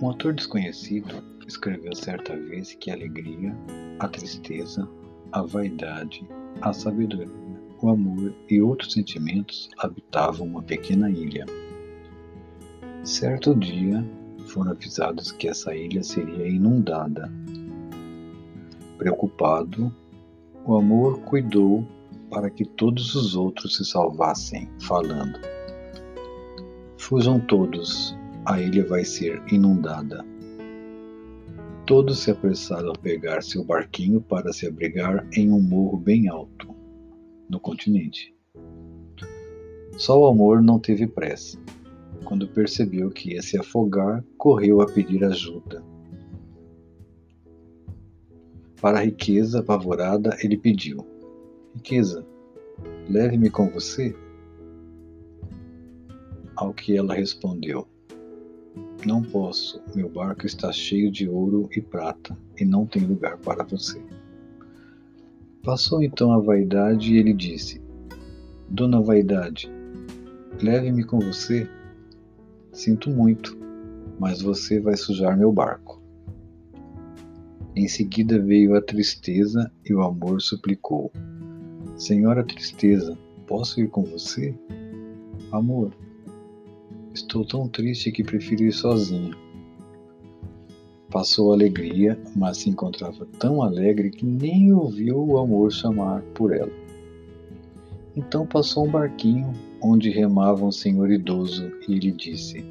Um autor desconhecido escreveu certa vez que a alegria, a tristeza, a vaidade, a sabedoria, o amor e outros sentimentos habitavam uma pequena ilha. Certo dia, foram avisados que essa ilha seria inundada. Preocupado, o amor cuidou para que todos os outros se salvassem, falando: Fujam todos, a ilha vai ser inundada. Todos se apressaram a pegar seu barquinho para se abrigar em um morro bem alto, no continente. Só o amor não teve pressa. Quando percebeu que ia se afogar, correu a pedir ajuda. Para a riqueza apavorada, ele pediu: Riqueza, leve-me com você. Ao que ela respondeu: não posso, meu barco está cheio de ouro e prata e não tem lugar para você. Passou então a vaidade e ele disse: Dona Vaidade, leve-me com você. Sinto muito, mas você vai sujar meu barco. Em seguida veio a tristeza e o amor suplicou: Senhora Tristeza, posso ir com você? Amor, Estou tão triste que prefiro ir sozinha. Passou a alegria, mas se encontrava tão alegre que nem ouviu o amor chamar por ela. Então passou um barquinho onde remava um senhor idoso e lhe disse: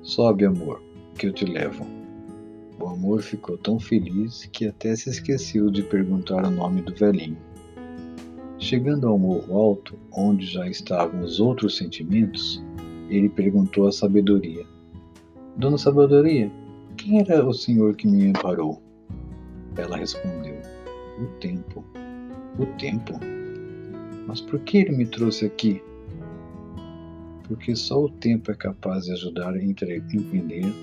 Sobe, amor, que eu te levo. O amor ficou tão feliz que até se esqueceu de perguntar o nome do velhinho. Chegando ao morro alto, onde já estavam os outros sentimentos, ele perguntou à sabedoria: Dona Sabedoria, quem era o senhor que me amparou? Ela respondeu: O tempo. O tempo? Mas por que ele me trouxe aqui? Porque só o tempo é capaz de ajudar a entender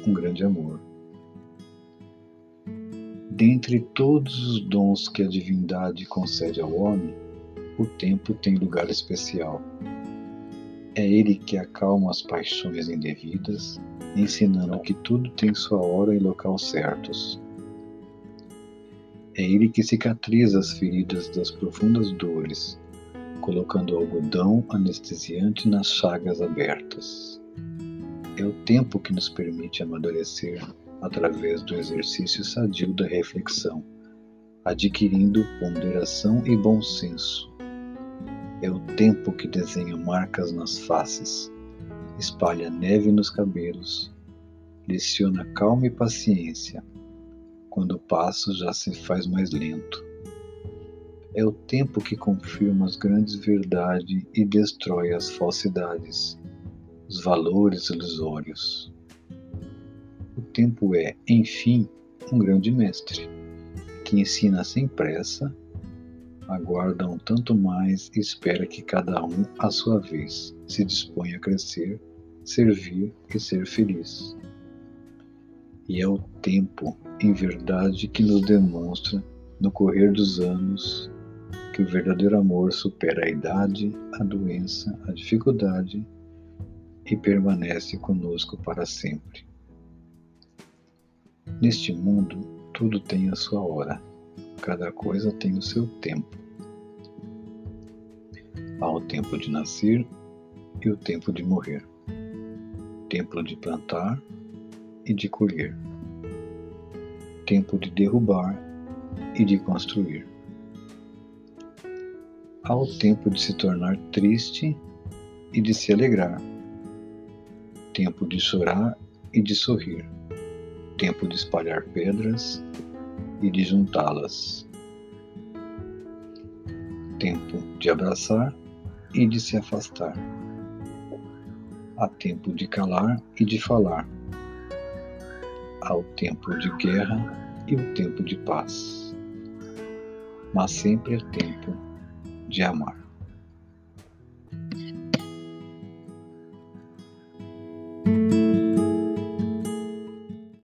um grande amor. Dentre todos os dons que a divindade concede ao homem, o tempo tem lugar especial. É ele que acalma as paixões indevidas, ensinando que tudo tem sua hora e local certos. É ele que cicatriza as feridas das profundas dores, colocando algodão anestesiante nas chagas abertas. É o tempo que nos permite amadurecer através do exercício sadio da reflexão, adquirindo ponderação e bom senso é o tempo que desenha marcas nas faces, espalha neve nos cabelos, leciona calma e paciência. Quando o passo já se faz mais lento. É o tempo que confirma as grandes verdades e destrói as falsidades, os valores ilusórios. O tempo é, enfim, um grande mestre, que ensina sem pressa aguarda um tanto mais e espera que cada um, à sua vez, se disponha a crescer, servir e ser feliz. E é o tempo, em verdade, que nos demonstra, no correr dos anos, que o verdadeiro amor supera a idade, a doença, a dificuldade e permanece conosco para sempre. Neste mundo, tudo tem a sua hora, cada coisa tem o seu tempo. Há o tempo de nascer e o tempo de morrer, tempo de plantar e de colher, tempo de derrubar e de construir. Há o tempo de se tornar triste e de se alegrar, tempo de chorar e de sorrir, tempo de espalhar pedras e de juntá-las, tempo de abraçar e de se afastar. Há tempo de calar e de falar. Há o tempo de guerra e o tempo de paz. Mas sempre é tempo de amar.